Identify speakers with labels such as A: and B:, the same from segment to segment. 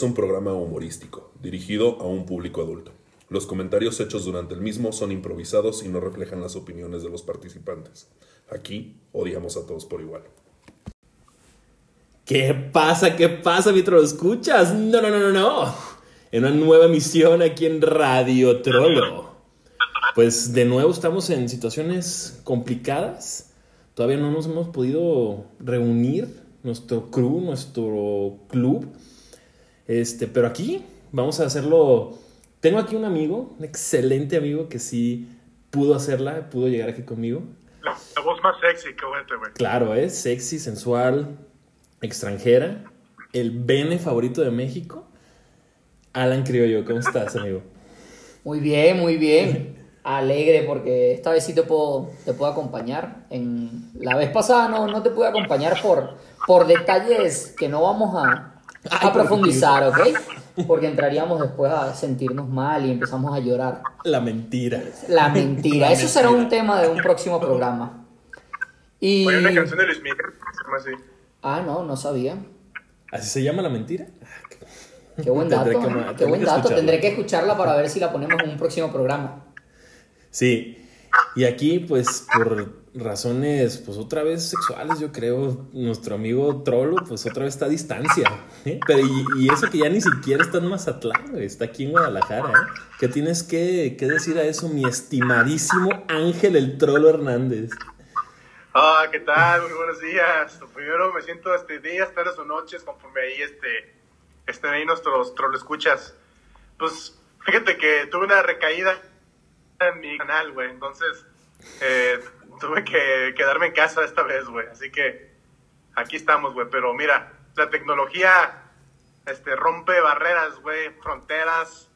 A: es un programa humorístico, dirigido a un público adulto. Los comentarios hechos durante el mismo son improvisados y no reflejan las opiniones de los participantes. Aquí odiamos a todos por igual.
B: ¿Qué pasa? ¿Qué pasa mientras lo escuchas? No, no, no, no, no. En una nueva emisión aquí en Radio Trollo. Pues de nuevo estamos en situaciones complicadas. Todavía no nos hemos podido reunir, nuestro crew, nuestro club. Este, pero aquí vamos a hacerlo. Tengo aquí un amigo, un excelente amigo que sí pudo hacerla, pudo llegar aquí conmigo.
C: La, la voz más sexy, qué bueno, güey.
B: Claro, es sexy, sensual, extranjera, el bene favorito de México. Alan Criollo, ¿cómo estás, amigo?
D: Muy bien, muy bien. Alegre porque esta vez sí te puedo, te puedo acompañar. En, la vez pasada no, no te pude acompañar por, por detalles que no vamos a, a profundizar, ¿ok? Porque entraríamos después a sentirnos mal y empezamos a llorar.
B: La mentira.
D: La mentira. Eso será un tema de un próximo programa. Y...
C: Hay una canción de Luis Miguel que se llama así.
D: Ah, no, no sabía.
B: ¿Así se llama la mentira?
D: Qué buen
B: Tendré
D: dato.
B: que-
D: ¿eh? Qué buen dato.
B: escucharla.
D: Tendré que escucharla para ver si la ponemos en un próximo programa.
B: Sí. Y aquí, pues, por razones, pues, otra vez sexuales, yo creo, nuestro amigo Trollo, pues, otra vez está a distancia. ¿eh? Pero, y, eso que ya ni siquiera está en Mazatlán, está aquí en Guadalajara, ¿eh? ¿Qué tienes que, que decir a eso, mi estimadísimo Ángel el Trollo Hernández?
C: Ah, ¿qué tal? Muy buenos días. Primero me siento este días, tardes o noches, conforme ahí este, estén ahí nuestros troll escuchas. Pues fíjate que tuve una recaída en mi canal, güey. Entonces eh, tuve que quedarme en casa esta vez, güey. Así que aquí estamos, güey. Pero mira, la tecnología este, rompe barreras, güey, fronteras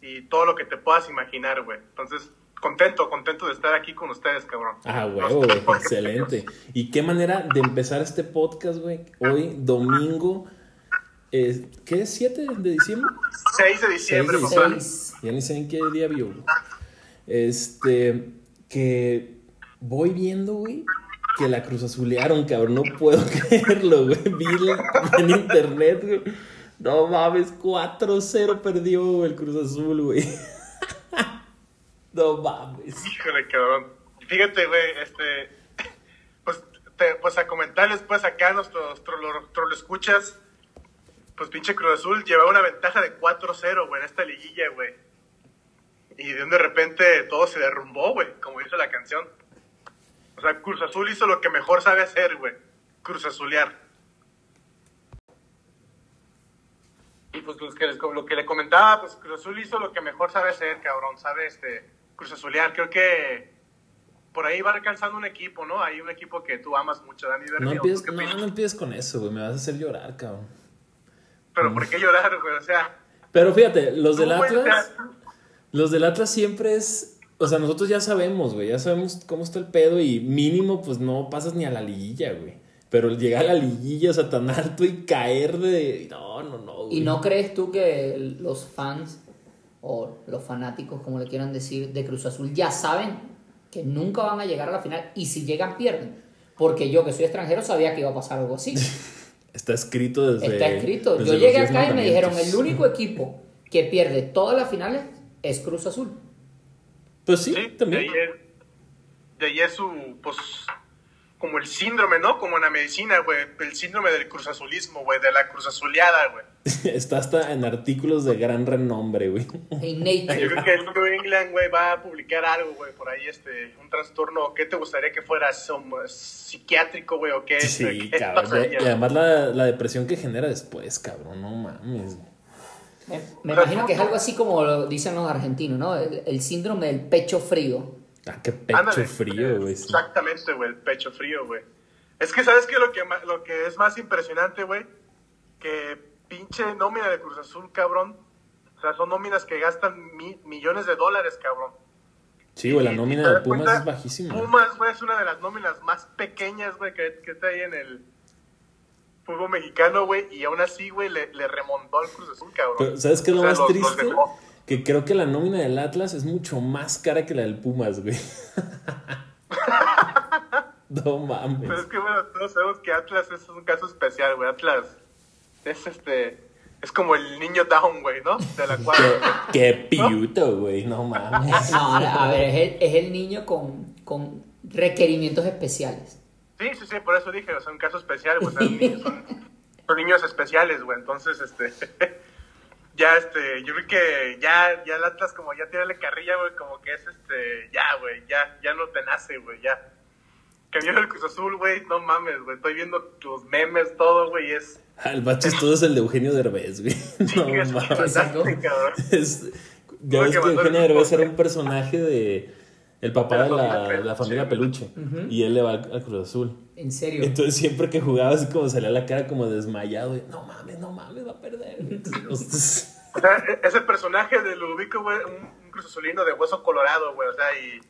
C: y todo lo que te puedas imaginar, güey. Entonces, contento, contento de estar aquí con ustedes, cabrón.
B: Ah, huevo, güey, excelente. ¿Y qué manera de empezar este podcast, güey? Hoy, domingo, eh, ¿qué es? ¿7 de diciembre?
C: 6 de diciembre,
B: Seis de
C: papá.
D: Seis.
B: Ya ni sé en qué día vio. Este, que voy viendo, güey, que la Cruz Azulearon, cabrón. No puedo creerlo, güey. Vi en internet, güey. No mames, 4-0 perdió el Cruz Azul, güey. No mames.
C: Híjole, cabrón. Fíjate, güey, este. Pues, te- pues a comentarles, pues acá nuestros trolo, trolo escuchas. Pues pinche Cruz Azul llevaba una ventaja de 4-0, güey, en esta liguilla, güey. Y de repente todo se derrumbó, güey, como dice la canción. O sea, Cruz Azul hizo lo que mejor sabe hacer, güey. Cruz Azulear. Y pues los que les- lo que le comentaba, pues Cruz Azul hizo lo que mejor sabe hacer, cabrón. Sabe este Cruz Azulear. Creo que por ahí va alcanzando un equipo, ¿no? Hay un equipo que tú amas mucho, Dani.
B: No
C: ¿o tú
B: empieces,
C: qué
B: no,
C: opinas?
B: no empieces con eso, güey. Me vas a hacer llorar, cabrón.
C: Pero ¿por qué llorar, güey? O sea,
B: Pero fíjate, los del Atlas. Los del Atlas siempre es. O sea, nosotros ya sabemos, güey. Ya sabemos cómo está el pedo y mínimo, pues no pasas ni a la liguilla, güey. Pero llegar a la liguilla, o sea, tan alto y caer de. No, no, no. güey.
D: ¿Y no crees tú que los fans o los fanáticos, como le quieran decir, de Cruz Azul ya saben que nunca van a llegar a la final y si llegan pierden? Porque yo que soy extranjero sabía que iba a pasar algo así.
B: Está escrito desde.
D: Está escrito.
B: desde
D: Yo llegué acá y me dijeron, el único equipo que pierde todas las finales es Cruz Azul.
B: Pues sí,
C: sí,
B: también.
C: De ahí, es, de ahí es su, pues, como el síndrome, ¿no? Como en la medicina, güey. El síndrome del cruzazulismo, güey. De la cruzazuleada, güey.
B: Está hasta en artículos de gran renombre, güey.
D: En
C: Yo
D: Nature.
C: creo que el New England, güey, va a publicar algo, güey, por ahí, este, un trastorno. ¿Qué te gustaría que fuera? Som- psiquiátrico, güey, o qué?
B: Sí,
C: ¿Qué
B: cabrón. Y además la, la depresión que genera después, cabrón. No mames.
D: Me, me imagino que es algo así como lo dicen los argentinos, ¿no? El, el síndrome del pecho frío.
B: Ah, qué pecho
C: Ándale.
B: frío, güey. sí.
C: Exactamente, güey, el pecho frío, güey. Es que, ¿sabes qué? Lo que, lo que es más impresionante, güey, que pinche nómina de Cruz Azul, cabrón. O sea, son nóminas que gastan mi- millones de dólares, cabrón.
B: Sí, güey, la nómina de Pumas
C: cuenta,
B: es bajísima.
C: Pumas, güey, es una de las nóminas más pequeñas, güey, que, que está ahí en el fútbol mexicano, güey. Y aún así, güey, le, le remontó al Cruz Azul, cabrón.
B: Pero, ¿sabes qué es lo
C: O sea,
B: más
C: los-
B: triste? Que creo que la nómina del Atlas es mucho más cara que la del Pumas, güey. no mames.
C: Pero es que, bueno, todos sabemos que Atlas es un caso especial, güey. Atlas es este. Es como el niño down, güey, ¿no? De la cual.
B: Qué, qué piuto, güey. No mames.
D: No, a ver, es el, es el niño con, con requerimientos especiales.
C: Sí, sí, sí, por eso dije, o sea, un caso especial, güey. o sea, ni- son, son niños especiales, güey. Entonces, este. ya, este. Yo creo que ya, ya el Atlas, como ya tirarle carrilla, güey, como que es este. Ya, güey, ya, ya no te nace, güey, ya. Vio el Cruz Azul, güey, no mames, güey. Estoy viendo los memes, todo, güey, es.
B: Ah, El más chistoso es el de Eugenio Derbez, güey. No
C: Sí, es
B: mames. Es- ya ves
C: que
B: Eugenio Derbez era un personaje de. El papá
C: De la
B: la,
C: familia
B: de la familia Peluche. Y él le va al, al Cruz Azul.
D: En serio.
B: Entonces siempre que jugaba así como salía la cara como desmayado. y, no mames, no mames, va a perder. Entonces,
C: O sea, e- ese personaje de Ludovico, güey, un, un Cruz Azulino de hueso colorado, güey, o sea, y,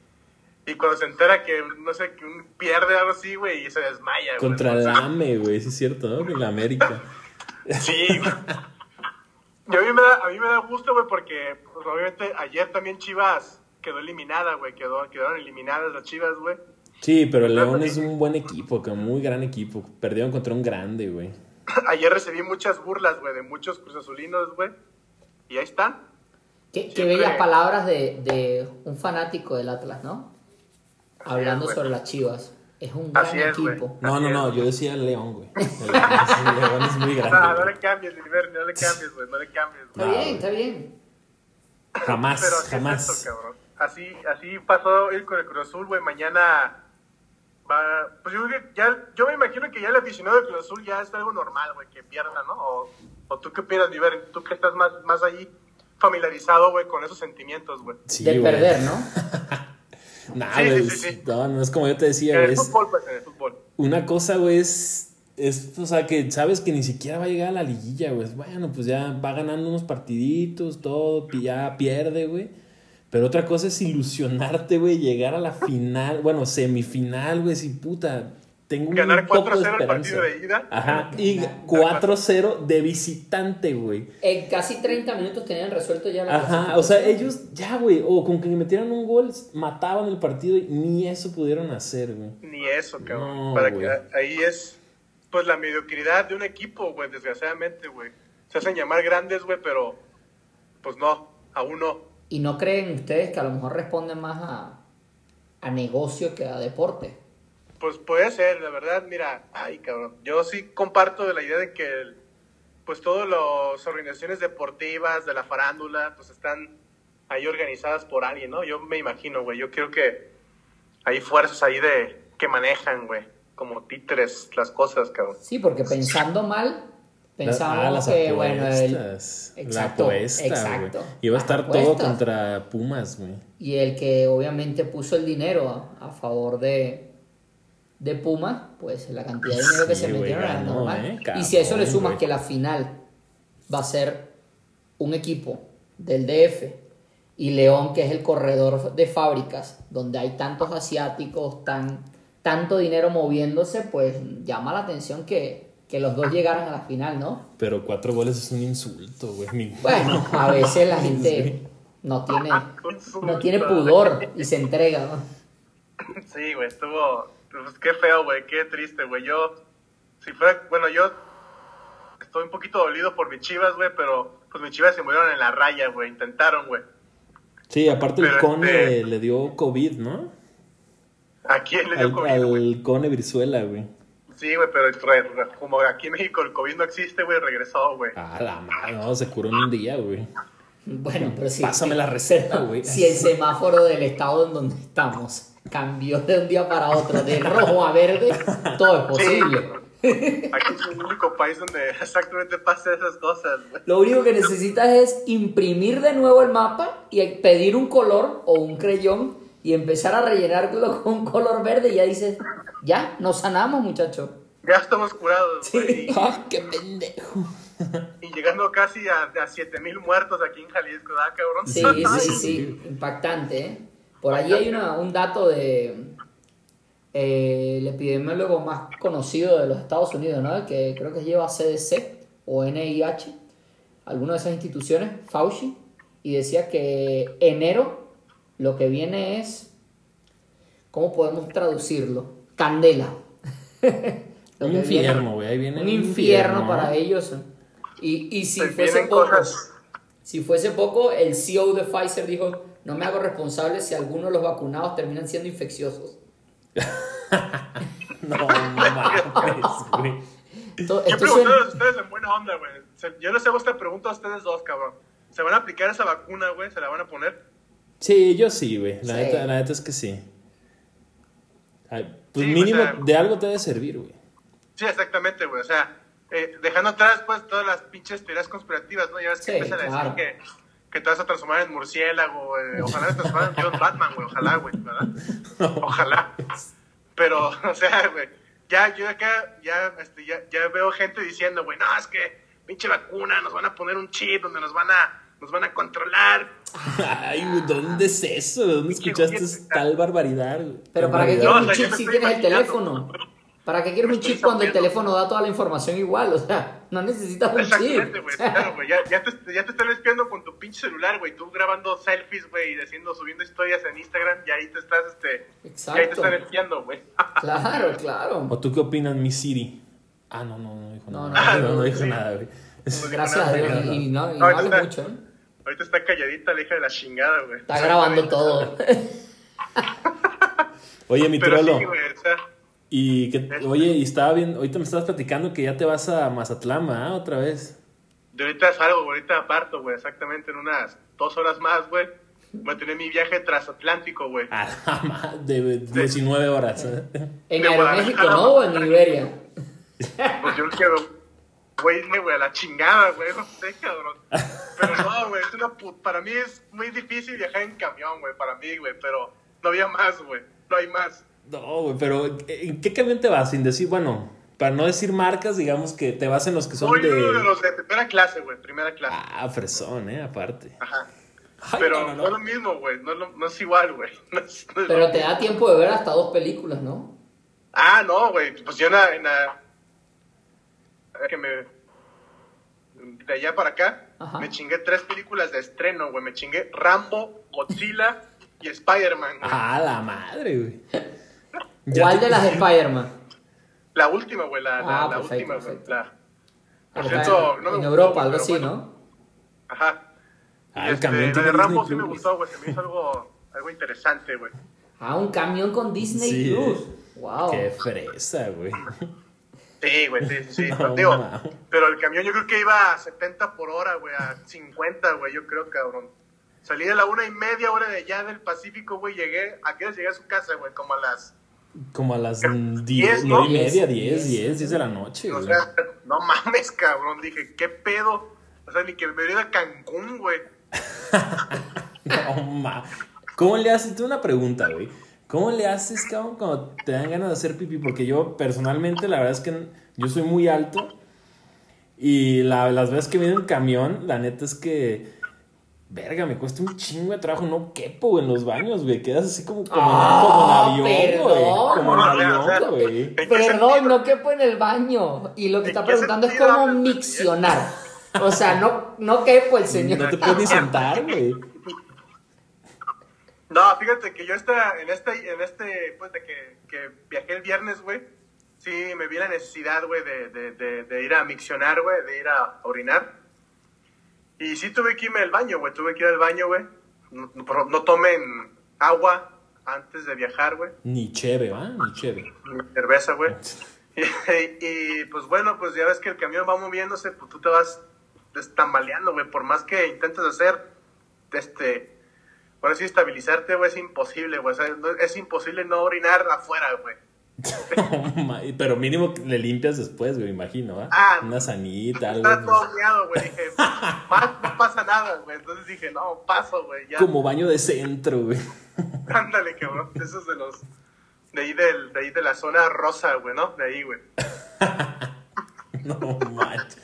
C: y cuando se entera que, no sé, que un pierde algo así, güey, y se desmaya, güey.
B: contra el AME, güey, sí es cierto, ¿no? Con la América.
C: Sí, güey. Y a mí me da, a mí me da gusto, güey, porque pues, obviamente ayer también Chivas quedó eliminada, güey, quedó, quedaron eliminadas las Chivas, güey.
B: Sí, pero el León es un buen equipo, que muy gran equipo. Perdieron contra un grande, güey.
C: Ayer recibí muchas burlas, güey, de muchos Cruz Azulinos, güey, y ahí están.
D: Qué, qué bellas palabras de, de un fanático del Atlas, ¿no? Hablando sobre las chivas. Es un gran
C: Así es, güey.
D: equipo.
B: No, no, no, yo decía el León, güey. El León, es- muy
C: No, no
B: grande.
C: le cambies, Liberni, no le cambies, güey, no le cambies,
D: Está
C: güey.
B: No,
D: bien, está bien.
B: Jamás,
C: Pero
B: jamás.
C: es esto, cabrón. Así, así pasó hoy con el Cruz Azul, güey. Mañana va. Pues yo, creo que ya, yo me imagino que ya el aficionado del Cruz Azul ya es algo normal, güey, que pierda, ¿no? O, o tú qué opinas, Niver, tú que estás más, más ahí familiarizado, güey, con esos sentimientos, güey.
B: Sí,
D: de perder, ¿no?
B: Nah,
C: Sí, sí, sí, sí.
B: No, no es como yo te decía,
C: En
B: güey.
C: el
B: es-
C: fútbol, pues, en el fútbol.
B: Una cosa, güey, es, es, o sea, que sabes que ni siquiera va a llegar a la liguilla, güey. Bueno, pues ya va ganando unos partiditos, todo, ya pierde, güey. Pero otra cosa es ilusionarte, güey, llegar a la final, bueno, semifinal, güey, si puta, tengo un
C: Ganar
B: poco de
C: 4-0 el partido de ida.
B: Ajá, y
D: Ganar
B: 4-0 de visitante, güey.
D: En casi 30 minutos tenían resuelto ya la
B: Ajá, o sea, ellos ya, güey, o con que metieran un gol, mataban el partido y ni eso pudieron hacer, güey.
C: Ni eso, cabrón.
B: No,
C: Para que, ahí es, pues, la mediocridad de un equipo, güey, desgraciadamente, güey. Se hacen llamar grandes, güey, pero, pues no, aún no.
D: ¿Y no creen ustedes que a lo mejor responden más a, a negocio que a deporte?
C: Pues puede ser, la verdad, mira, ay, cabrón. Yo sí comparto de la idea de que, el- pues, todas las organizaciones deportivas de la farándula, pues, están ahí organizadas por alguien, ¿no? Yo me imagino, güey. Yo creo que hay fuerzas ahí de que manejan, güey, como títeres las cosas, cabrón.
D: Sí, porque pensando mal, pensábamos
B: Ah, las
D: que, bueno, el. Exacto,
B: la apuesta,
D: exacto.
B: Iba a estar todo contra Pumas, güey.
D: y el que obviamente puso el dinero a, a favor de, de Puma, pues la cantidad de dinero que
B: Sí,
D: se metieron era normal.
B: eh,
D: y si a eso le sumas que la final va a ser un equipo del DF y León, que es el corredor de fábricas, donde hay tantos asiáticos, tan, tanto dinero moviéndose, pues llama la atención que, que los dos llegaran a la final, ¿no?
B: Pero cuatro goles es un insulto, güey. Mi-
D: Bueno, a veces la gente no tiene, no tiene pudor y se entrega, ¿no?
C: Sí, güey, estuvo. Pues qué feo, güey, qué triste, güey. Yo, si fuera. Bueno, yo estoy un poquito dolido por mis chivas, güey, pero pues mis chivas se murieron en la raya, güey. Intentaron, güey.
B: Sí, aparte el Cone
C: este-
B: le dio COVID, ¿no?
C: ¿A quién le dio
B: Al,
C: COVID, güey?
B: al Cone Brizuela, güey.
C: Sí, güey, pero re- re- como aquí en México el COVID no existe, güey, regresó, güey.
B: Ah, la madre, no, se curó en un día, güey.
D: Bueno, pero sí.
B: Pásame la receta, güey.
D: Si el semáforo del estado en donde estamos cambió de un día para otro, de rojo a verde, todo es posible.
C: Aquí es el único país donde exactamente pasa esas cosas, güey.
D: Lo único que necesitas es imprimir de nuevo el mapa y pedir un color o un creyón y empezar a rellenarlo con un color verde y ya dices, ya, nos sanamos, muchachos.
C: Ya estamos curados, güey. y-
B: ¡Ah, qué pendejo!
C: Y, llegando casi a, a 7000 muertos aquí en Jalisco, ¿verdad, cabrón?
D: Sí, sí, sí, impactante. ¿eh? Por allí hay una- un dato de eh, el epidemiólogo más conocido de los Estados Unidos, ¿no? que creo que lleva CDC o NIH, alguna de esas instituciones, Fauci, y decía que enero lo que viene es, ¿cómo podemos traducirlo? Candela. Lo
B: Un infierno, güey. Ahí viene
D: un infierno para ellos. Y, y si
C: Se
D: fuese poco,
C: cosas.
D: si fuese poco, el CEO de Pfizer dijo, no me hago responsable si algunos de los vacunados terminan siendo infecciosos.
B: No mames, güey.
D: Esto,
C: Yo
D: esto suena-
C: pregunté a ustedes en buena onda, güey. Yo les hago esta pregunta a ustedes dos, cabrón. ¿Se van a aplicar esa vacuna, güey? ¿Se la van a poner?
B: Sí, yo sí, güey. La,
D: Sí.
B: Neta, la neta es que sí. Ay, pues
C: Sí, o
B: mínimo
C: sea-
B: de algo te debe servir, güey.
C: Sí, exactamente, güey. O sea, eh, dejando atrás, pues, todas las pinches teorías conspirativas, ¿no? Ya ves que
D: Sí,
C: empiezan a decir que, que te vas a transformar en murciélago, eh, Ojalá te transformaras en John Batman, güey. Ojalá, güey, ¿verdad? Ojalá. Pero, o sea, güey, ya, yo acá, ya, este, ya, ya veo gente diciendo, güey, no, es que pinche vacuna, nos van a poner un chip donde nos van a, nos van a controlar.
B: Ay, güey, ¿dónde es eso? ¿Dónde escuchaste
C: juguete.
B: tal barbaridad?
D: Pero ¿para qué quieres
C: No,
D: un
C: o sea, yo
D: chip si tienes el teléfono? ¿Para qué quieres un chip cuando el teléfono da toda la información igual? O sea, no necesitas un
C: Exactamente,
D: chip.
C: güey, claro, güey, ya, ya, te, ya te están espiando con tu pinche celular, güey, tú grabando selfies, güey, y haciendo, subiendo historias en Instagram, y ahí te estás, este, y ahí te
D: Exacto.
C: están espiando, güey.
D: Claro, claro.
B: ¿O tú qué opinas, mi Siri? Ah, no, no, no dijo
D: No,
B: nada.
D: no,
B: No, no,
D: no,
B: dijo
C: sí.
B: nada, güey.
D: Gracias a Dios. Y, y no, y no
C: está-
D: mucho, ¿eh?
C: Ahorita está calladita la hija de la chingada, güey.
D: Está grabando todo.
B: Oye, mi
C: Pero
B: trolo.
C: sí, güey, o sea,
B: Y que, oye, y estaba bien, ahorita me estabas platicando que ya te vas a Mazatlán, ¿ah? Otra vez.
C: de ahorita salgo, ahorita parto, güey, exactamente en unas dos horas más, güey. Voy a tener mi viaje transatlántico, güey.
B: A la madre, de 19 horas. ¿eh?
D: En Aeroméxico, ¿no? O en Iberia.
C: Pues yo quiero, güey, irme, güey, a la chingada, güey, no sé, cabrón. Pero no, güey, es una pu- para mí es muy difícil viajar en camión, güey, para mí, güey, pero no había más, güey, no hay más.
B: No, güey, pero ¿en qué camión te vas? Sin decir, bueno, para no decir marcas, digamos que te vas en los que son
C: uno de
B: de...
C: los de primera clase, güey, primera clase.
B: Ah, fresón, ¿eh? Aparte.
C: Ajá.
B: Ay,
C: Pero
B: no,
C: no,
B: no,
C: es
B: no.
C: lo mismo, güey, no, no es igual, güey. No no
D: Pero te da tiempo de ver hasta dos películas, ¿no?
C: Ah, no, güey. Pues yo en la, en la- que me de allá para acá
D: Ajá.
C: me chingué tres películas de estreno, güey. Me chingué Rambo, Godzilla y Spider-Man.
B: Ah, la madre, güey.
D: ¿Cuál de las de Spider-Man?
C: La última, güey, la, la,
D: Ah,
C: la
D: perfecto,
C: última, güey. La... Por cierto, no me
D: en Europa, algo así,
C: bueno.
D: ¿no?
C: Ajá.
B: Ah, el
C: este,
B: camión
C: la de Rambo
B: Disney
C: sí me gustó, güey. Se me hizo algo, algo interesante, güey.
D: Ah, un camión con Disney
B: Sí.
D: Plus. Wow.
B: Qué fresa, güey.
C: Sí, güey, sí, sí, sí.
B: No,
C: pero, digo,
B: ma.
C: pero el camión yo creo que iba a 70 por hora, güey, a 50, güey, yo creo, cabrón. Salí de la una y media hora de allá del Pacífico, güey, llegué, ¿a qué hora llegué a su casa, güey? Como a las,
B: Como a las
C: Diez,
B: 10,
C: ¿no?
B: 9 y media, 10,
D: Diez,
B: 10, 10 de la noche,
C: o
B: güey.
C: sea, no mames, cabrón, dije, ¿qué pedo? O sea, ni que me hubiera a Cancún, güey.
B: No, ma. ¿Cómo le haces? Tengo una pregunta, güey. ¿Cómo le haces, cabrón, cuando te dan ganas de hacer pipí? Porque yo, personalmente, la verdad es que yo soy muy alto. Y la- las veces que viene en camión, la neta es que. Verga, me cuesta un chingo de trabajo. No quepo en los baños, güey. Quedas así como, como,
D: Ah,
B: como en avión,
D: perdón.
B: güey. Como en avión, güey.
C: ¿en qué
D: Perdón, no quepo en el baño. Y lo que
C: ¿En
D: está preguntando es cómo miccionar. O sea, no, no quepo el señor.
B: No te puedes ni sentar, güey.
C: No, fíjate que yo esta, en este, en este, pues de que, que viajé el viernes, güey, sí me vi la necesidad, güey, de, de, de, de ir a miccionar, güey, de ir a orinar. Y sí tuve que irme al baño, güey, tuve que ir al baño, güey. No, no- no tomen agua antes de viajar, güey,
B: Ni cheve, ¿va? Ni cheve.
C: ni cerveza, güey. Y, y, pues bueno, pues ya ves que el camión va moviéndose, pues tú te vas tambaleando, güey, por más que intentes hacer, este, ahora sí, estabilizarte, güey, es imposible, güey, o sea, no- es imposible no orinar afuera, güey.
B: Pero mínimo le limpias después, güey, imagino, ¿va?
C: Ah,
B: Una sanita, algo. Pues,
C: todo miado, güey, dije, no pasa nada, güey, entonces dije, no, paso, güey, ya,
B: como baño de centro, güey.
C: ándale, cabrón, esos de los, de ahí, del, de ahí de la zona rosa, güey, ¿no? De ahí, güey.
B: No manches.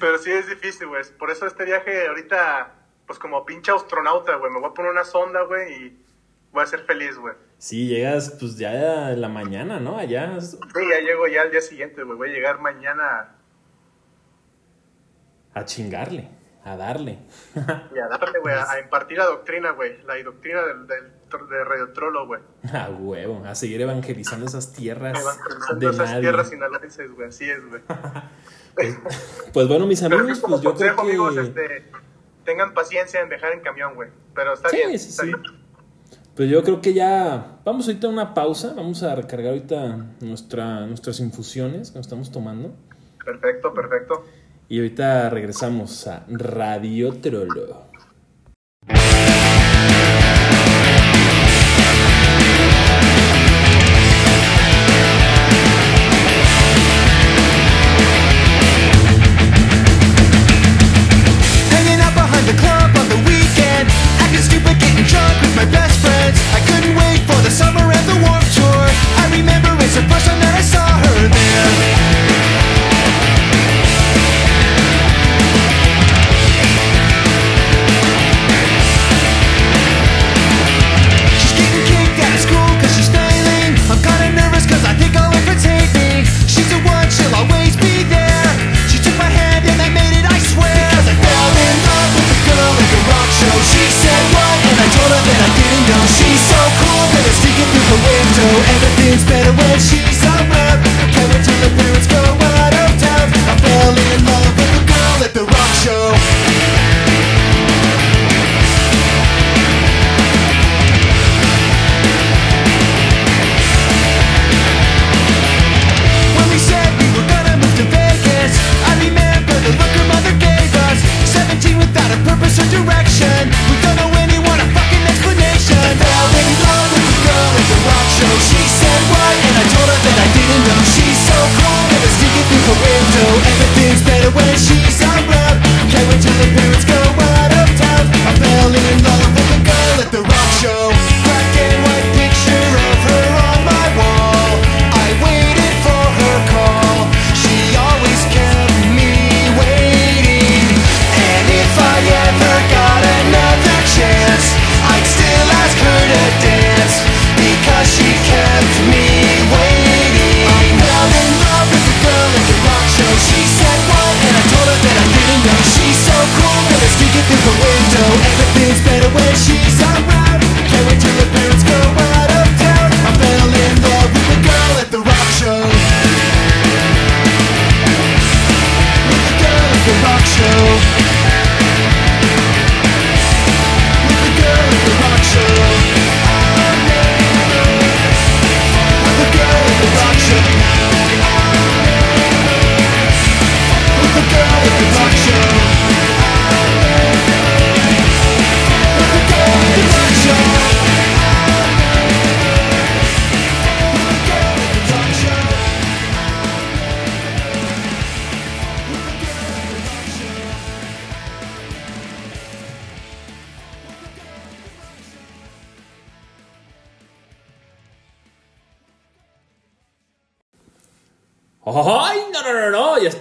C: Pero sí es difícil, güey. Por eso este viaje ahorita, pues como pinche astronauta, güey. Me voy a poner una sonda, güey, y voy a ser feliz, güey.
B: Sí, llegas pues ya en la mañana, ¿no? Allá.
C: Sí, ya llego ya al día siguiente, güey. Voy a llegar mañana
B: A chingarle, a darle.
C: y a darle, güey, a, a impartir la doctrina, güey. La doctrina del, del, de Radio Trollo, güey.
B: A huevo, a seguir evangelizando esas tierras
C: Evangelizando
B: de
C: esas
B: nadie.
C: tierras sinaloenses, güey. Así es, güey.
B: Pues bueno, mis amigos, pues yo creo
C: consejo,
B: que.
C: amigos, este, tengan paciencia en viajar en camión, güey. Pero está
B: Sí,
C: bien.
B: sí,
C: está
B: sí.
C: bien.
B: Pues yo creo que ya. Vamos ahorita a una pausa. Vamos a recargar ahorita nuestra, nuestras infusiones que nos estamos tomando.
C: Perfecto, perfecto.
B: Y ahorita regresamos a Radio Trollo.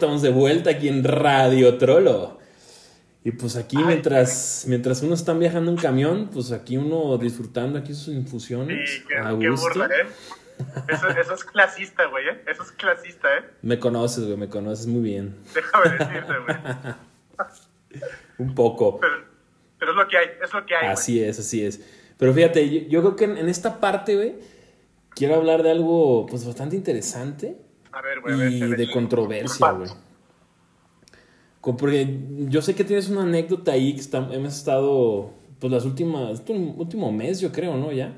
B: Estamos de vuelta aquí en Radio Trollo. Y pues aquí mientras, mientras uno está viajando en camión, pues aquí uno disfrutando aquí sus infusiones.
C: Sí, qué,
B: a
C: qué burla, ¿eh? Eso, eso es clasista, güey, ¿eh? Eso es clasista, ¿eh?
B: Me conoces, güey, me conoces muy bien.
C: Déjame decirte, güey.
B: Un poco.
C: Pero, pero es lo que hay, es lo que hay, güey.
B: Así es, así es. Pero fíjate, yo, yo creo que en, en esta parte, güey, quiero hablar de algo pues bastante interesante
C: A ver,
B: y
C: a ver.
B: de controversia, güey. Porque yo sé que tienes una anécdota ahí que está- hemos estado, pues las últimas, este último mes yo creo, ¿no? Ya,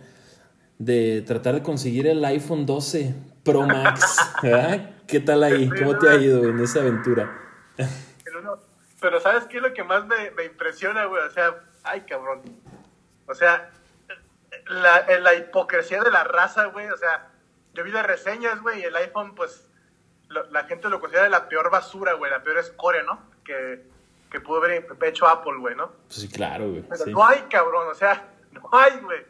B: de tratar de conseguir el iPhone 12 Pro Max, ¿verdad? ¿Qué tal ahí? ¿Cómo te ha ido en esa aventura?
C: Pero, ¿sabes qué es lo que más me, me impresiona, güey? O sea, ay, cabrón. O sea, la, la hipocresía de la raza, güey. O sea, yo vi las reseñas, güey, y el iPhone, pues, lo- la gente lo considera la peor basura, güey, la peor escoria, ¿no? Que, que pudo haber hecho Apple, güey, ¿no?
B: Pues sí, claro, güey.
C: Pero
B: sí.
C: no hay, cabrón, o sea, no hay, güey.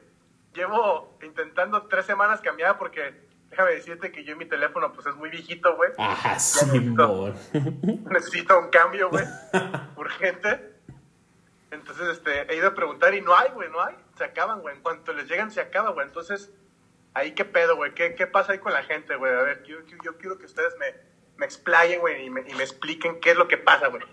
C: Llevo intentando tres semanas cambiar porque, déjame decirte que yo en mi teléfono, pues, es muy viejito, güey. Ya me
B: Simón.
C: necesito un cambio, güey, urgente. Entonces, este, he ido a preguntar y no hay, güey, no hay. Se acaban, güey. En cuanto les llegan, se acaba, güey. Entonces, ahí qué pedo, güey. ¿Qué, ¿Qué pasa ahí con la gente, güey? A ver, yo, yo, yo quiero que ustedes me, me explayen, güey, y me, y me expliquen qué es lo que pasa, güey.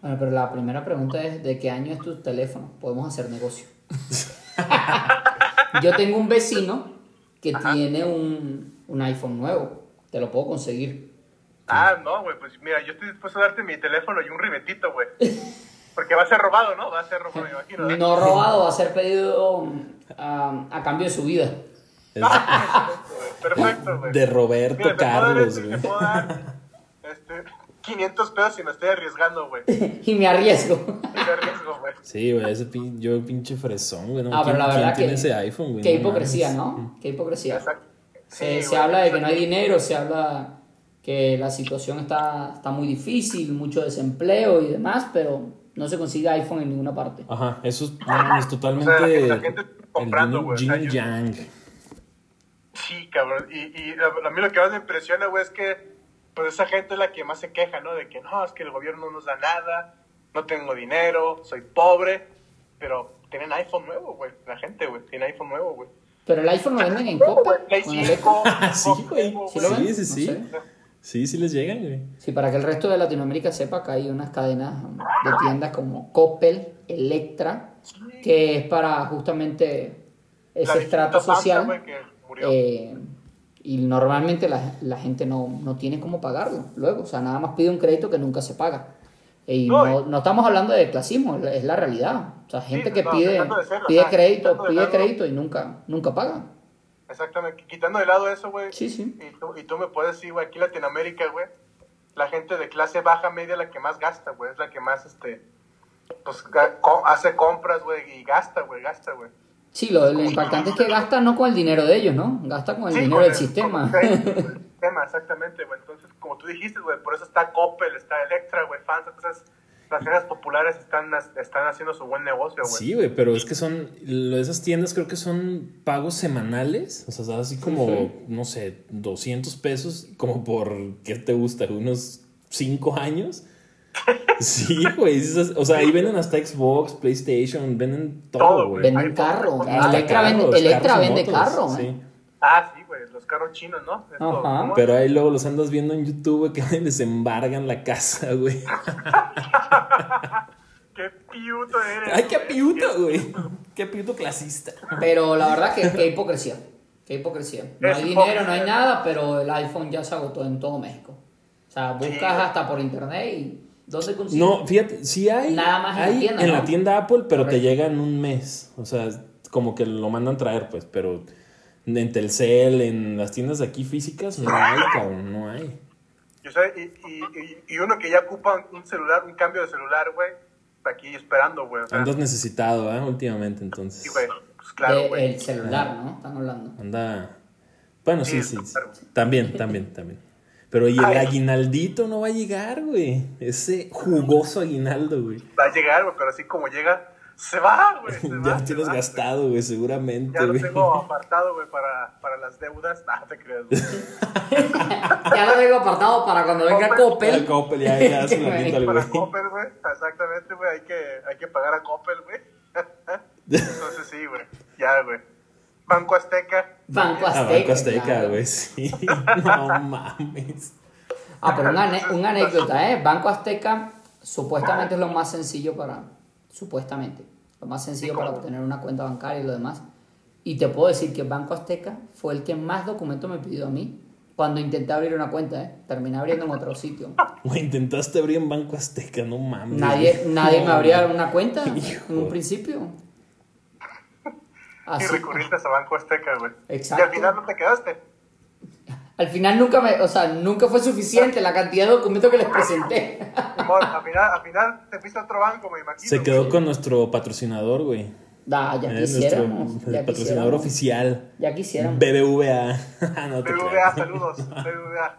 D: Bueno, pero la primera pregunta es, ¿de qué año es tu teléfono? Podemos hacer negocio. Yo tengo un vecino que tiene un, un iPhone nuevo. Te lo puedo conseguir.
C: Ah, no, güey, pues mira, yo estoy dispuesto a darte mi teléfono y un ribetito, güey. Porque va a ser robado, ¿no? Va a ser robado, me imagino. ¿eh?
D: No robado, va a ser pedido um, a, a cambio de su vida.
C: Perfecto, güey.
B: de Roberto
C: Mira,
B: Carlos,
C: este,
B: güey.
C: te puedo dar este, 500 pesos si me estoy arriesgando, güey.
D: Y me arriesgo.
C: Y me arriesgo, güey.
B: Sí, güey, ese pin- yo pinche fresón, güey. ¿no?
D: Ah, pero
B: ¿Quién-
D: la
B: quién
D: verdad
B: tiene
D: que.
B: ese iPhone, güey?
D: Qué
B: No
D: hipocresía,
B: mames.
D: ¿no? Qué hipocresía.
C: Exacto.
D: Se,
C: Sí,
D: se
C: güey.
D: habla de que no hay dinero, se habla que la situación está, está muy difícil, mucho desempleo y demás, pero no se consigue iPhone en ninguna parte.
B: Ajá, eso es, totalmente.
C: O sea, la gente comprando,
B: el
C: güey, o
B: yin
C: sea,
B: y
C: yo-
B: yang.
C: Sí, cabrón. Y, y a, a mí lo que más me impresiona, güey, es que pues esa gente es la que más se queja, ¿no? De que no, es que el gobierno no nos da nada, no tengo dinero, soy pobre, pero tienen iPhone nuevo, güey. La gente, güey, tiene iPhone nuevo, güey.
D: Pero el iPhone lo venden en copa.
C: Play
D: con el
C: 5,
B: Ah, sí, güey.
D: ¿Sí?
B: Sí, sí, sí.
D: No sé.
B: Sí, sí les llegan, güey.
D: Sí, para que el resto de Latinoamérica sepa que hay unas cadenas de tiendas como Coppel, Electra, que es para justamente ese estrato social.
C: güey, que murió.
D: eh, y normalmente la, la gente no, no tiene cómo pagarlo luego. O sea, nada más pide un crédito que nunca se paga. Y
C: No,
D: no,
C: y-
D: no estamos hablando de clasismo, es la- realidad. O sea, gente que pide, pide crédito, pide crédito y nunca, nunca paga.
C: Exactamente. Quitando de lado eso, güey.
D: Sí, sí.
C: Y tú, y tú me puedes decir, güey, aquí en Latinoamérica, güey, la gente de clase baja, media, la que más gasta, güey. Es la que más, este, pues, hace compras, güey, y gasta, güey, gasta, güey.
D: Sí, lo, lo impactante es que gasta no con el dinero de ellos, ¿no? Gasta con el
C: Sí,
D: dinero
C: con
D: del
C: el-
D: sistema.
C: con el crédito, güey, el sistema, exactamente, güey. Entonces, como tú dijiste, güey, por eso está Coppel, está Electra, güey, Fans, entonces las tiendas populares están, están haciendo su buen negocio, güey.
B: Sí, güey, pero es que son. lo de Esas tiendas creo que son pagos semanales. O sea, así como, no sé, 200 pesos, como por. ¿Qué te gusta? ¿Unos 5 años? Sí, güey. O sea, ahí venden hasta Xbox, PlayStation, venden todo, güey.
D: Venden carro. Electra vende,
B: carros,
D: Electra
B: carros y
D: vende
B: motos,
D: carro,
B: sí.
D: ¿eh?
C: Ah, sí, los carros chinos, ¿no? Esto,
D: Ajá.
C: ¿cómo?
B: Pero ahí luego los andas viendo en YouTube, güey, que les embargan la casa, güey.
C: Qué piuto eres.
B: Ay, qué
C: güey.
B: piuto, güey. Qué piuto clasista.
D: Pero la verdad que qué hipocresía. Qué hipocresía. No
C: Es
D: hay dinero, no hay nada, pero el iPhone ya se agotó en todo México. O sea, buscas
C: Sí.
D: hasta por internet y ¿dónde consigues?
B: No, fíjate, sí hay.
D: Nada más en la tienda,
B: en
D: ¿no?
B: la tienda Apple, pero te llega en un mes. O sea, como que lo mandan traer, pues, pero en Telcel, en las tiendas de aquí físicas, no hay, cabrón, no hay.
C: Yo sé, y, y, y- y uno que ya ocupa un celular, un cambio de celular, güey, está aquí esperando, güey. O sea,
B: Andas necesitado, ¿eh? Últimamente, entonces.
C: sí, güey. Pues claro, güey.
D: el celular, ¿no? Están hablando.
B: Anda. Bueno, sí, sí.
C: Sí,
B: sí.
C: claro.
B: También, también, también. Pero y el
C: Ay.
B: aguinaldito no va a llegar, güey. Ese jugoso aguinaldo, güey.
C: Va a llegar, güey, pero así como llega, Se va, güey. se
B: Ya
C: va,
B: lo tienes
C: va,
B: gastado, güey, seguramente,
C: Ya lo tengo apartado, güey, para, para las deudas. No, te creas, güey.
D: Ya lo tengo apartado para cuando venga Coppel.
B: Coppel, ya, ya se lo al
C: Para
B: güey.
C: Coppel, güey. Exactamente, güey. Hay que, hay que pagar a Coppel, güey. Entonces sí, güey. Ya, güey. Banco Azteca.
D: Banco
B: A
D: Azteca.
B: Banco Azteca,
D: claro.
B: güey, sí. No mames.
D: Ah, pero una, ane- una anécdota, ¿eh? Banco Azteca supuestamente es lo más sencillo para. Supuestamente. Lo más sencillo para obtener una cuenta bancaria y lo demás. Y te puedo decir que Banco Azteca fue el que más documentos me pidió a mí cuando intenté abrir una cuenta, ¿eh? Terminé abriendo en otro sitio.
B: Güey, intentaste abrir en Banco Azteca, no mames.
D: Nadie, nadie
B: No,
D: me abría
B: güey.
D: una cuenta en
B: Hijo.
D: un principio.
C: Y recurriste a Banco Azteca, güey.
D: Exacto.
C: Y al final no te quedaste.
D: Al final nunca me, o sea, nunca fue suficiente la cantidad de documentos que les presenté.
C: Bueno, al final, al final te fuiste a otro banco, me imagino.
B: Se quedó
C: güey.
B: con nuestro patrocinator, güey.
D: Da, ya
B: Eh,
D: quisiéramos.
B: nuestro
D: ya
B: patrocinador
D: quisiéramos.
B: oficial.
D: Ya quisiéramos.
B: BBVA. no te
C: BBVA, saludos. BBVA.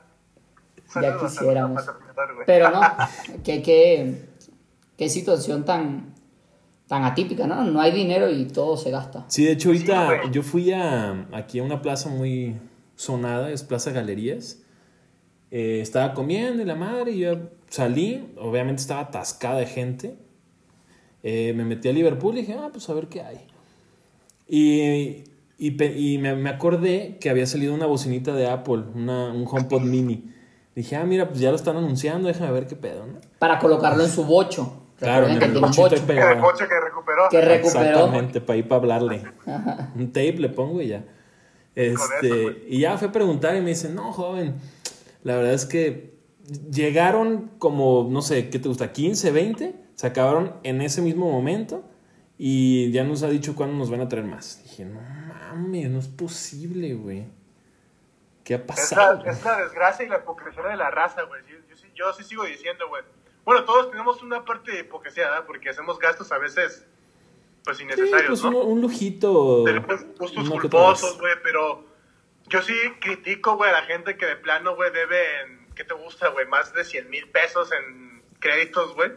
D: Ya quisiéramos.
C: güey.
D: Pero no, qué, qué, qué situación tan, tan atípica, ¿no? No hay dinero y todo se gasta.
B: Sí, de hecho ahorita
C: Sí,
B: yo fui a aquí a una plaza muy sonada, es Plaza Galerías. Eh, estaba comiendo y la madre, y yo salí, obviamente estaba atascada de gente. Eh, me metí a Liverpool y dije, ah, pues a ver qué hay. Y, y, me, me acordé que había salido una bocinita de Apple, una, un HomePod mini. Dije, ah, mira, pues ya lo están anunciando, déjame ver qué pedo, ¿no?
D: Para colocarlo en su bocho.
B: Claro, en
D: que
B: el
D: bocho.
C: que recuperó.
D: Que recuperó.
B: Exactamente, para ir para hablarle. Un tape le pongo y ya. Este,
C: eso,
B: y ya fue a preguntar y me dice, no, joven, la verdad es que llegaron como, no sé, ¿qué te gusta? 15, 20, se acabaron en ese mismo momento y ya nos ha dicho cuándo nos van a traer más. Dije, no mames, no es posible, güey. ¿Qué ha
C: Es
B: pasado?
C: la, es la desgracia y la hipocresía de la raza, güey. Yo, yo sí sigo diciendo, güey. Bueno, todos tenemos una parte de hipocresía, ¿verdad? Porque hacemos gastos a veces, pues,
B: Sí,
C: innecesarios,
B: pues
C: ¿no?
B: un, un lujito.
C: Gustos culposos, güey, pero yo sí critico, güey, a la gente que de plano, güey, deben, ¿qué te gusta, güey? Más de 100 mil pesos en créditos, güey.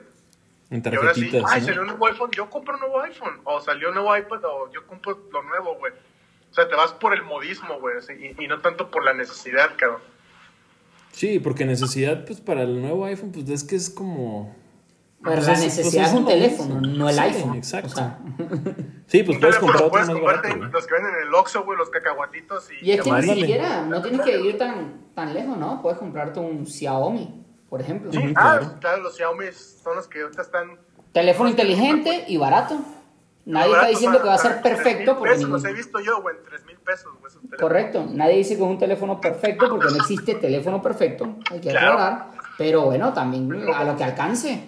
B: En
C: Y ahora sí, ay,
B: ¿no?
C: salió un nuevo iPhone, yo compro un nuevo iPhone. O salió un nuevo iPad, o yo compro lo nuevo, güey. O sea, te vas por el modismo, güey, y, y no tanto por la necesidad, cabrón.
B: Sí, porque necesidad, pues para el nuevo iPhone, pues es que es como.
D: Pero
B: pues,
D: la
B: es-
D: necesidad
B: pues,
D: es un
B: lo
D: teléfono, no el
B: Sí,
D: iPhone.
B: Exacto.
D: O sea,
B: sí, pues puedes comprar otro
C: puedes
B: más
C: comprarte
B: barato.
C: los que venden en el Oxxo, güey, los cacahuatitos y...
D: y es que ni siquiera, no tienes que ir tan, tan lejos, ¿no? Puedes comprarte un Xiaomi, por ejemplo.
C: Sí, ah,
B: claro.
C: claro, los Xiaomi son los que ahorita están...
D: Teléfono inteligente y barato. Nadie está diciendo que va a ser
C: en 3,000
D: perfecto porque
C: pesos, los he visto yo, güey, en 3 mil pesos, güey.
D: Correcto, nadie dice que es un teléfono perfecto porque no existe teléfono perfecto, hay que
C: Claro.
D: aclarar, pero bueno, también a lo que alcance,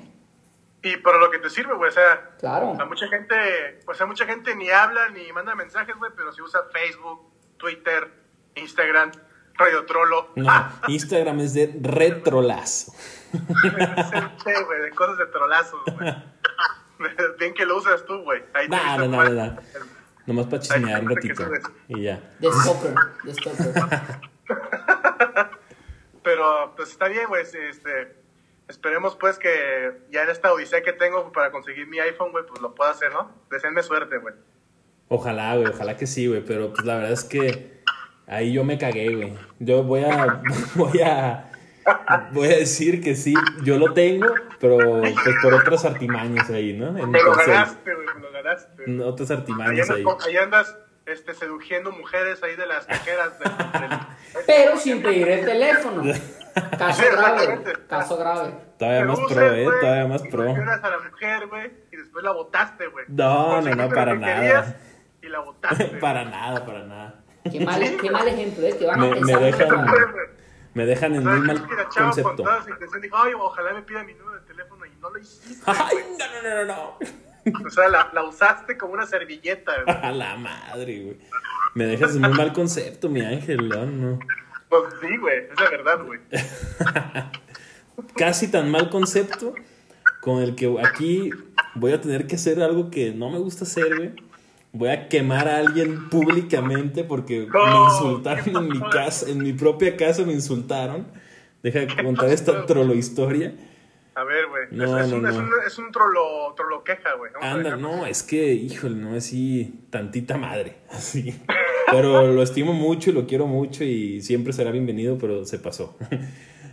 C: Y para lo que te sirve, güey, o sea...
D: claro.
C: A mucha gente, pues a mucha gente ni habla ni manda mensajes, güey, pero si usa Facebook, Twitter, Instagram, Radio Trollo.
B: No, Instagram es de retrolas.
C: Sí, güey, de cosas de trolazos, güey. Bien que lo usas tú, güey. Ahí te
B: No,
C: viste
B: no, no, no, no. Nomás para chismear un ratito. Y ya.
D: De stalker, de stalker.
C: Pero, pues está bien, güey, este... Esperemos, pues, que ya en esta odisea que tengo para conseguir mi iPhone, güey, pues lo pueda hacer, ¿no? Deseenme suerte, güey.
B: Ojalá, güey, ojalá que sí, güey. Pero pues la verdad es que ahí yo me cagué, güey. Yo voy a. Voy a. Voy a decir que sí, yo lo tengo, pero pues por otras artimañas ahí, ¿no? En
C: Me lo ganaste, güey, me lo ganaste.
B: Otras
C: Ahí andas,
B: ahí.
C: andas este, seduciendo mujeres ahí de las cajeras del... del-
D: Pero sin pedir el teléfono. Caso
C: Sí,
D: grave, caso grave.
B: Todavía más pro, eh, todavía más pro.
C: a la mujer, güey, y después la botaste, güey.
B: No, no, no, para nada.
C: Y la botaste.
B: Para nada, para nada.
D: Qué mal, qué mal ejemplo, ¿eh? Que van
B: Me-
D: a
B: me
D: pensar
B: dejan-
D: que-
C: güey.
B: Me dejan en muy mal
C: Es que la chava con
B: concepto.
C: toda su intención dijo, ay, ojalá me pida mi número de teléfono y no lo hiciste.
B: Ay, no, no, no, no, no.
C: O sea, la, la usaste como una servilleta, güey.
B: A la madre, güey. Me dejas en muy mal concepto, mi ángel, no, no.
C: Pues sí, güey, es la verdad, güey.
B: Casi tan mal concepto con el que aquí voy a tener que hacer algo que no me gusta hacer, güey. Voy a quemar a alguien públicamente porque me insultaron
C: ¿qué
B: en mi casa, en mi propia casa me insultaron. Deja de contar esta trolo historia.
C: A ver, güey.
B: No,
C: es, es
B: no,
C: un, es
B: no.
C: un, es un trolo, trolo queja, güey.
B: Anda, no, es que, híjole, no es así tantita madre, así. Pero lo estimo mucho y lo quiero mucho y siempre será bienvenido, pero se pasó.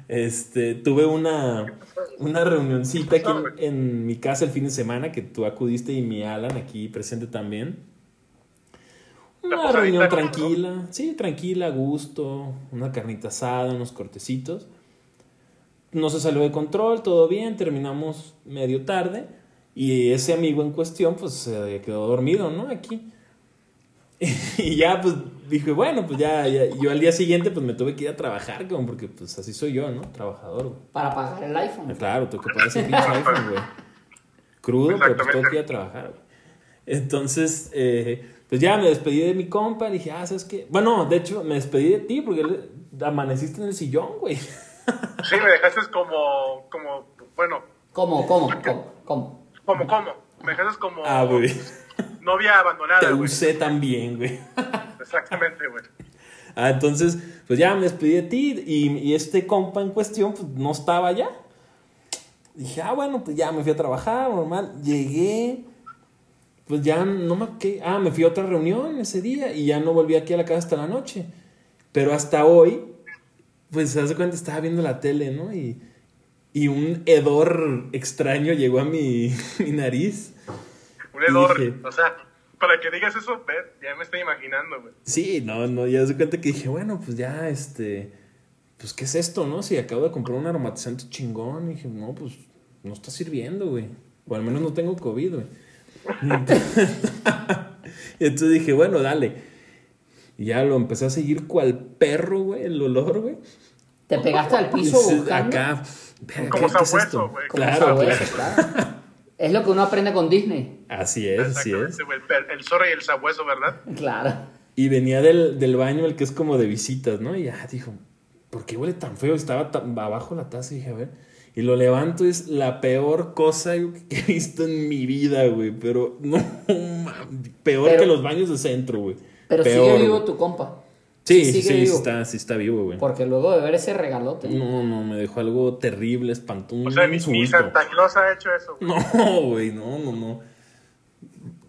B: Este, tuve una, una reunioncita aquí en, en mi casa el fin de semana que tú acudiste y mi Alan aquí presente también. Una reunión tranquila, sí, tranquila, a gusto, una carnita asada, unos cortecitos. No se salió de control, todo bien, terminamos medio tarde y ese amigo en cuestión pues se quedó dormido, ¿no? Aquí. Y ya pues dije, bueno, pues ya, ya- yo al día siguiente pues me tuve que ir a trabajar, como porque pues así soy yo, ¿no? Trabajador, güey.
D: Para pagar el iPhone.
B: Claro, tengo que pagar ese pinche iPhone, güey. Crudo, pero pues tengo que ir a trabajar, güey. Entonces, eh, pues ya me despedí de mi compa, dije, ah, ¿sabes qué? Bueno, de hecho, me despedí de ti porque amaneciste en el sillón, güey.
C: Sí, me dejaste como, como, bueno,
D: ¿Cómo, cómo, cómo, cómo?
C: como, como. Me dejaste como
B: Ah, güey.
C: Novia abandonada,
B: Te
C: güey.
B: usé también, güey.
C: Exactamente, güey.
B: Ah, entonces, pues ya me despedí de ti y, y este compa en cuestión pues, no estaba ya. Dije, ah, bueno, pues ya me fui a trabajar, normal. Llegué, pues ya no me... ¿qué? Ah, me fui a otra reunión ese día y ya no volví aquí a la casa hasta la noche. Pero hasta hoy, pues se hace cuenta, estaba viendo la tele, ¿no? Y, y un hedor extraño llegó a mi, mi nariz.
C: Un hedor.
B: Dije-
C: O sea, para que digas eso, ver, ya me estoy imaginando, güey.
B: Sí, no, no, ya se cuenta que dije, bueno, pues ya, este, pues, ¿qué es esto, no? Si acabo de comprar un aromatizante chingón, y dije, no, pues, no está sirviendo, güey. O al menos no tengo COVID, güey. Y entonces, dije, bueno, dale. Y ya lo empecé a seguir cual perro, güey, el olor, güey.
D: ¿Te pegaste al piso?
B: Acá.
C: Como
B: ¿qué- qué es
C: sabueso,
B: esto?
C: güey.
B: Claro, claro.
D: Es lo que uno aprende con Disney.
B: Así es, así es.
C: El, zorro y el sabueso, ¿verdad?
D: Claro.
B: Y venía del, del baño el que es como de visitas, ¿no? Y ya dijo, ¿por qué huele tan feo? Estaba tan- abajo la taza y dije, a ver. Y lo levanto, es la peor cosa que he visto en mi vida, güey. Pero no, peor
D: Pero-
B: que los baños de centro, güey.
D: Pero
B: Peor,
D: sigue vivo
B: güey.
D: tu compa.
B: Sí, sí, sí,
D: vivo.
B: está, sí está vivo, güey.
D: Porque luego de ver ese regalote.
B: No, no, me dejó algo terrible, espantoso.
C: O sea, ni, ni Santa Claus ha hecho eso, güey.
B: No, güey, no, no, no.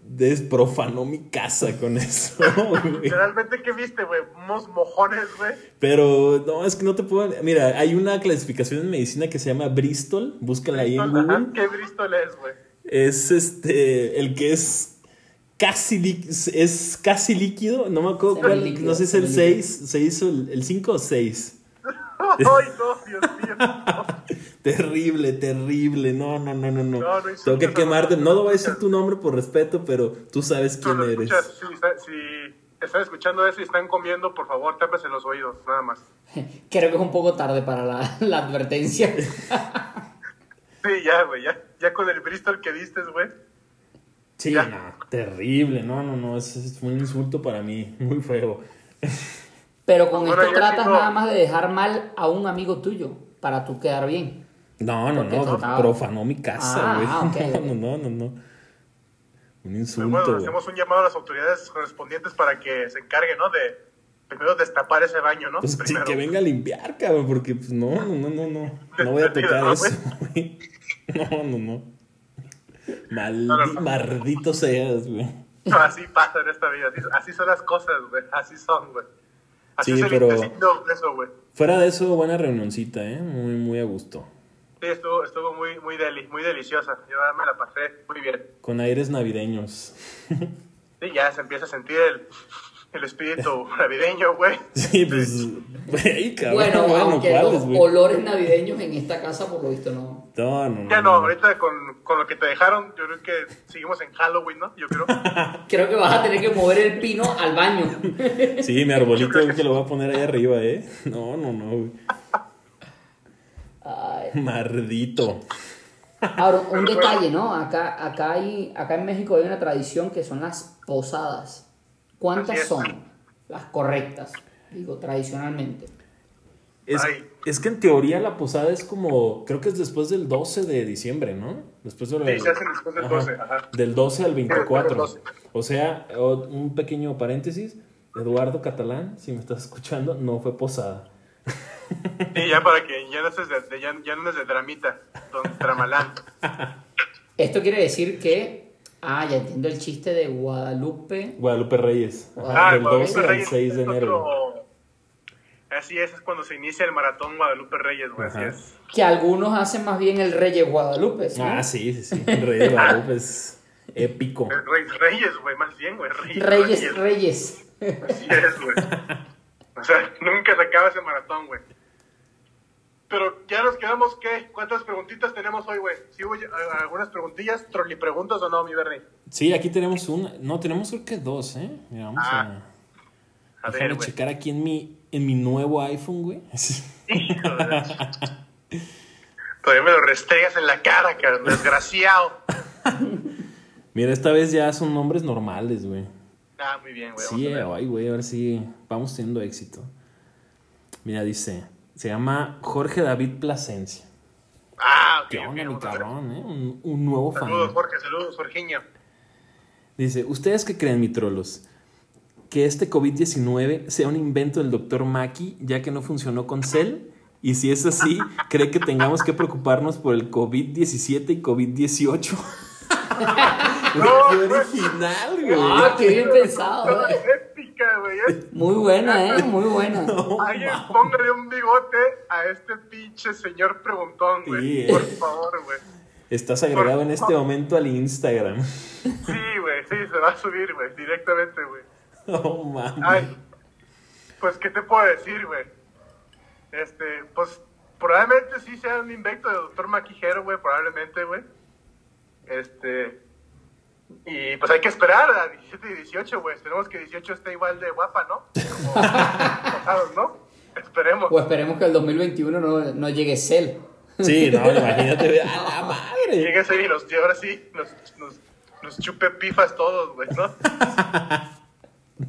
B: Desprofanó mi casa con eso, güey.
C: Literalmente, ¿qué viste, güey? Unos mojones, güey.
B: Pero no, es que no te puedo. Mira, hay una clasificación en medicina que se llama Bristol. Búscala ahí en
C: Ajá,
B: Google.
C: ¿Qué Bristol es, güey?
B: Es este. El que es casi, es casi líquido. No me acuerdo cuál. No sé si es el
D: semilíquido.
B: 6. ¿Se hizo el 5 o 6?
C: Ay, no, Dios mío. No.
B: Terrible, terrible. No, no, no, no, no.
C: No, no
B: Tengo que quemarte. No voy a decir tu nombre por respeto, pero tú sabes quién
C: lo
B: eres.
C: escuchas, si, está- si están escuchando eso y están comiendo, por favor, tápese los oídos, nada más.
D: Creo que es un poco tarde para la, la advertencia.
C: Sí, ya, güey, ya, ya con el Bristol que diste, güey.
B: Sí,
C: Ya.
B: no, terrible. No, no, no. Es, es un insulto para mí. Muy feo.
D: Pero con
C: Bueno,
D: esto tratas nada más de dejar mal a un amigo tuyo para tú quedar bien.
B: No, no,
D: Porque
B: no,
D: trataba-
B: profanó mi casa,
D: Ah,
B: güey.
D: ah.
B: No, no, no, no. Un
C: Pero
B: insulto,
C: bueno, hacemos un llamado a las autoridades correspondientes para que se encarguen, ¿no? De primero destapar ese baño, ¿no?
B: Pues sí, que venga a limpiar, cabrón, porque pues no, no, no, no, no. No voy a tocar
C: ¿no,
B: eso, güey. No, no, no. Maldi-
C: No, no, no.
B: Maldito seas, güey.
C: No, así pasa en esta vida, así, son las cosas, güey, así son, güey. Así
B: Sí,
C: es el
B: pero-
C: eso, güey.
B: Fuera de eso, buena reunioncita, ¿eh? Muy, muy a gusto.
C: Sí, estuvo, estuvo muy, muy, deli, muy deliciosa. Yo me la pasé muy bien.
B: Con aires navideños.
C: Sí, ya se empieza a sentir el, el espíritu navideño, güey.
B: Sí, pues, güey, cabrón.
D: Bueno,
B: Bueno,
D: aunque
B: ¿cuáles,
D: los olores navideños en esta casa, por lo visto, no.
B: No, no.
C: Ya no, ahorita con, con lo que te dejaron, yo creo que seguimos en Halloween, ¿no? Yo creo.
D: Creo que vas a tener que mover el pino al baño.
B: Sí, mi arbolito que lo voy a poner ahí arriba, ¿eh? No, no, no, güey.
D: Ay.
B: Mardito.
D: Ahora, un detalle, ¿no? Acá, acá, hay, acá en México hay una tradición que son las posadas. ¿Cuántas
C: es.
D: son las correctas? Digo, tradicionalmente.
B: Es, es que en teoría la posada es como, creo que es después del 12 de diciembre, ¿no? Después de lo
C: Sí,
B: del-
C: se hacen después del
B: Ajá.
C: 12, ajá.
B: Del 12 al 24.
C: después del 12.
B: O sea, un pequeño paréntesis. Eduardo Catalán, si me estás escuchando, no fue posada.
C: Sí, ya para que ya no estés de, de- ya, ya no es de dramita, don Tramalán.
D: Esto quiere decir que. Ah, ya entiendo el chiste de Guadalupe.
B: Guadalupe Reyes.
D: Ah,
B: del
C: Guadalupe
B: 12 al
C: Reyes
B: 6 de enero.
C: otro- Así es, es cuando se inicia el maratón Guadalupe Reyes, güey, así es.
D: Que algunos hacen más bien el Reyes Guadalupe. ¿sí?
B: Ah, sí, sí, sí. El Rey de Guadalupe es épico.
C: Reyes, Reyes, güey, más bien, güey, Reyes.
D: Reyes, Reyes.
C: Así es, güey. O sea, nunca se acaba ese maratón, güey. Pero ya nos quedamos, ¿qué? ¿Cuántas preguntitas tenemos hoy, güey? ¿Sí hubo algunas preguntillas? ¿Trolli preguntas o no, mi Bernie?
B: Sí, aquí tenemos una. No, tenemos creo que dos, ¿eh? Mira, vamos
C: Ah,
B: a.
C: A
B: Déjame
C: ver, güey.
B: checar aquí en mi, en mi nuevo iPhone, güey.
C: Todavía me lo restregas en la cara, cabrón, desgraciado.
B: Mira, esta vez ya son nombres normales, güey.
C: Ah, muy bien, güey.
B: Sí,
C: vamos a ver.
B: ay, güey, ahora sí vamos teniendo éxito. Mira, dice, se llama Jorge David Plasencia.
C: Ah, ok,
B: ¿Qué onda, mi cabrón, eh? Un, un nuevo fan.
C: Saludos, Jorge, saludos, Jorginho.
B: Dice, ¿ustedes qué creen, mi trolos? Que este COVID-19 sea un invento del doctor Maki, ya que no funcionó con Cell. Y si es así, ¿cree que tengamos que preocuparnos por el COVID-17 y COVID-18?
C: No,
B: ¡Qué
C: güey.
B: original, güey!
D: Ah, qué bien pensado. eh.
C: Güey. ¿eh?
D: Muy buena, ¿eh? Muy buena.
C: Alguien póngale un bigote a este pinche señor preguntón, güey.
B: Sí, eh.
C: Por favor, güey.
B: Estás agregado en este momento al Instagram.
C: Sí, güey, sí, se va a subir, güey, directamente, güey.
B: Oh, mames.
C: Ay, pues, ¿qué te puedo decir, güey? Este, pues, probablemente sí sea un invento de doctor Maquijero, güey, probablemente, güey. Este, y pues hay que esperar a 17 y 18, güey. Esperemos que 18 esté igual de guapa, ¿no? Como pasados, ¿no? Esperemos.
D: O esperemos que el 2021 no, no llegue Cell.
B: Sí, no, imagínate, a la madre.
C: Llegue ese y nos, y ahora sí, nos, nos, nos chupe pifas todos, güey, ¿no?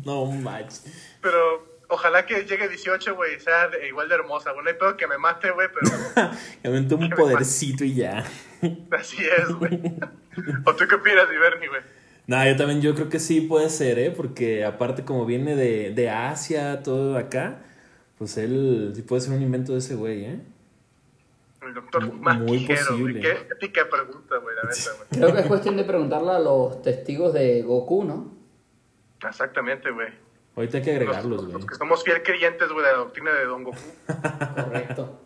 B: No manches.
C: Pero ojalá que llegue 18, güey, y sea igual de hermosa, güey. No hay pedo que me mate, güey, pero
B: Me aventó un podercito y ya.
C: así es, güey. ¿O tú qué opinas, mi Bernie, güey?
B: No, yo también yo creo que sí puede ser, ¿eh? Porque aparte como viene de, de Asia, todo acá, pues él sí puede ser un invento de ese güey, ¿eh?
C: El doctor
B: Muy
C: Maquijero, güey.
B: posible.
C: Qué épica pregunta, güey, la neta, güey.
D: Creo que es cuestión de preguntarle a los testigos de Goku, ¿no?
C: Exactamente, güey.
B: Ahorita hay que
C: Los,
B: agregarlos,
C: los
B: güey.
C: que somos fiel creyentes, güey, de la doctrina de Don Goku.
D: Correcto.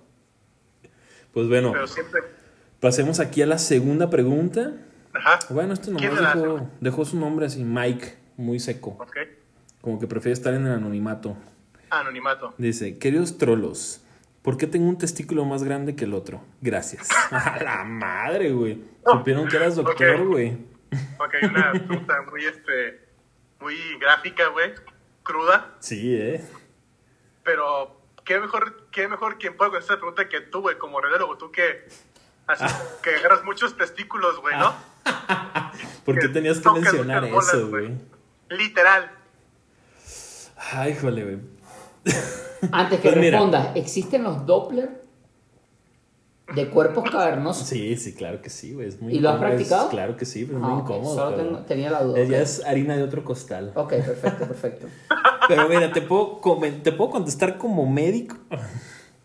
B: Pues bueno,
C: Pero siempre.
B: Pasemos aquí a la segunda pregunta.
C: Ajá.
B: Bueno, este
C: ¿Quién
B: nomás dejó, dejó su nombre así, Mike, muy seco.
C: Ok.
B: Como que prefiere estar en el anonimato.
C: Anonimato.
B: Dice, queridos trolos, ¿por qué tengo un testículo más grande que el otro? Gracias. A la madre, güey. Supieron que eras doctor,
C: Ok.
B: güey.
C: Hay una pregunta muy, este, muy gráfica, güey. Cruda.
B: Sí, ¿eh?
C: Pero, ¿qué mejor, qué mejor quien pueda contestar esa pregunta que tú, güey, como heredero, tú que, así, que agarras muchos testículos, güey, ¿no?
B: ¿Por qué tenías que mencionar eso,
C: güey. Literal.
B: Ay, jole, güey.
D: Antes que
B: Pues
D: respondas, ¿existen los Doppler de cuerpos cavernosos?
B: Sí, sí, claro que sí, güey. Es muy
D: ¿Y lo has
B: incómodo, es-
D: practicado?
B: claro que sí, pero es
D: Ah,
B: muy incómodo.
D: Solo
B: pero-
D: tengo- tenía la duda.
B: Ya
D: ok.
B: es harina de otro costal.
D: Ok, perfecto, perfecto.
B: Pero mira, te puedo, te puedo contestar como médico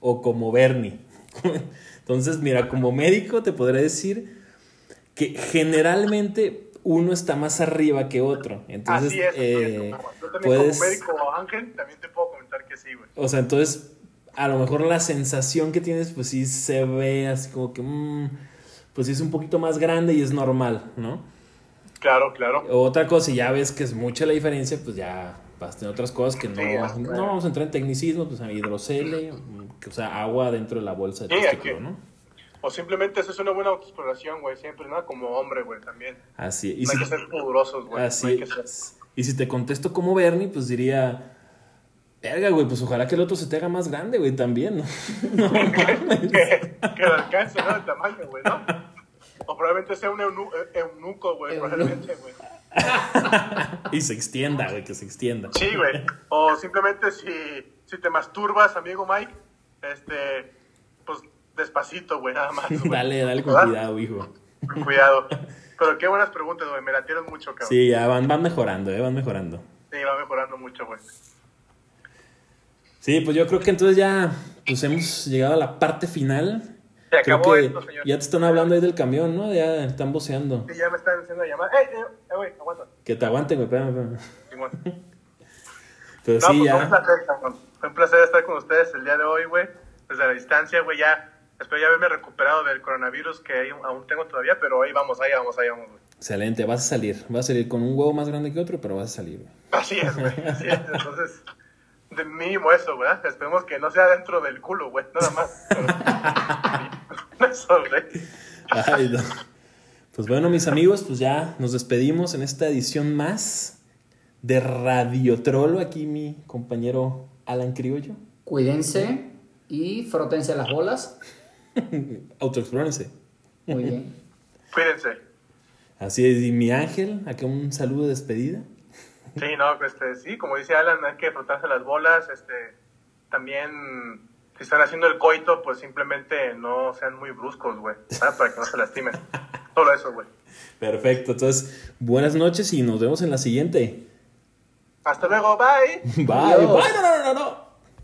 B: o como Bernie. Entonces, mira, como médico te podré decir que generalmente uno está más arriba que otro. Entonces,
C: así es.
B: eh.
C: Yo también
B: puedes,
C: como médico Ángel, también te puedo comentar que sí, güey.
B: o sea, entonces, a lo mejor la sensación que tienes, pues sí se ve así como que, mm, pues sí es un poquito más grande y es normal, ¿no?
C: Claro, claro.
B: Otra cosa, y ya ves que es mucha la diferencia, pues ya vas a tener otras cosas que no,
C: Sí,
B: no vamos a entrar en tecnicismo, pues hidrocele, mm, que, o sea, agua dentro de la bolsa de
C: Sí,
B: testículo,
C: aquí.
B: ¿no?
C: O simplemente eso es una buena autoexploración, güey, siempre, ¿no? Como hombre, güey, también.
B: Así, y
C: no hay
B: si,
C: que ser pudorosos, güey.
B: así
C: no hay que ser...
B: y si te contesto como Bernie, pues diría, verga, güey, pues ojalá que el otro se te haga más grande, güey, también, ¿no? No mames.
C: que, que le alcance, ¿no? El tamaño, güey, ¿no? O probablemente sea un eunu- eh, eunuco, güey, probablemente, güey.
B: y se extienda, güey, que se extienda.
C: Sí, güey. O simplemente si, si te masturbas, amigo Mike, este, pues despacito, güey, nada más. güey.
B: Dale, dale con
C: ¿Verdad?
B: cuidado, hijo.
C: Con cuidado. Pero qué buenas preguntas, güey, me latieron mucho, cabrón.
B: Sí, ya van, van mejorando, eh, van mejorando.
C: Sí, va mejorando mucho, güey.
B: Sí, pues yo creo que entonces ya pues hemos llegado a la parte final.
C: Se
B: Creo
C: acabó
B: que
C: esto, señor.
B: ya te están hablando ahí del camión, ¿no? Ya están voceando.
C: Sí, ya me están haciendo llamar. ¡Eh, eh, güey! Aguanta.
B: Que te aguanten, güey, espérame, espérame. Pero
C: No,
B: sí,
C: pues
B: ya.
C: placer, cabrón. Fue un placer estar con ustedes el día de hoy, güey. Desde la distancia, güey, ya. Espero ya haberme recuperado del coronavirus que aún tengo todavía, pero ahí vamos, ahí vamos, ahí vamos, güey.
B: Excelente, vas a salir. Vas a salir con un huevo más grande que otro, pero vas a salir, güey.
C: Así es, güey. Así es. Entonces, de mínimo eso, güey. Esperemos que no sea dentro del culo, güey. Nada más. eso, güey.
B: Ay, no. Pues bueno, mis amigos, pues ya nos despedimos en esta edición más de Radio Trollo. Aquí mi compañero Alan Criollo.
D: Cuídense y frótense las bolas.
B: Autoexplórense.
D: Muy bien.
C: Cuídense.
B: Así es, y mi ángel, acá un saludo de despedida.
C: Sí, no, este, sí, como dice Alan, hay que frotarse las bolas, este, también, si están haciendo el coito, pues simplemente no sean muy bruscos, güey, ¿sabes? para que no se lastimen. Solo eso, güey.
B: Perfecto, entonces, buenas noches y nos vemos en la siguiente.
C: Hasta luego, bye.
B: Bye,
D: Adiós.
B: bye, no, no, no, no.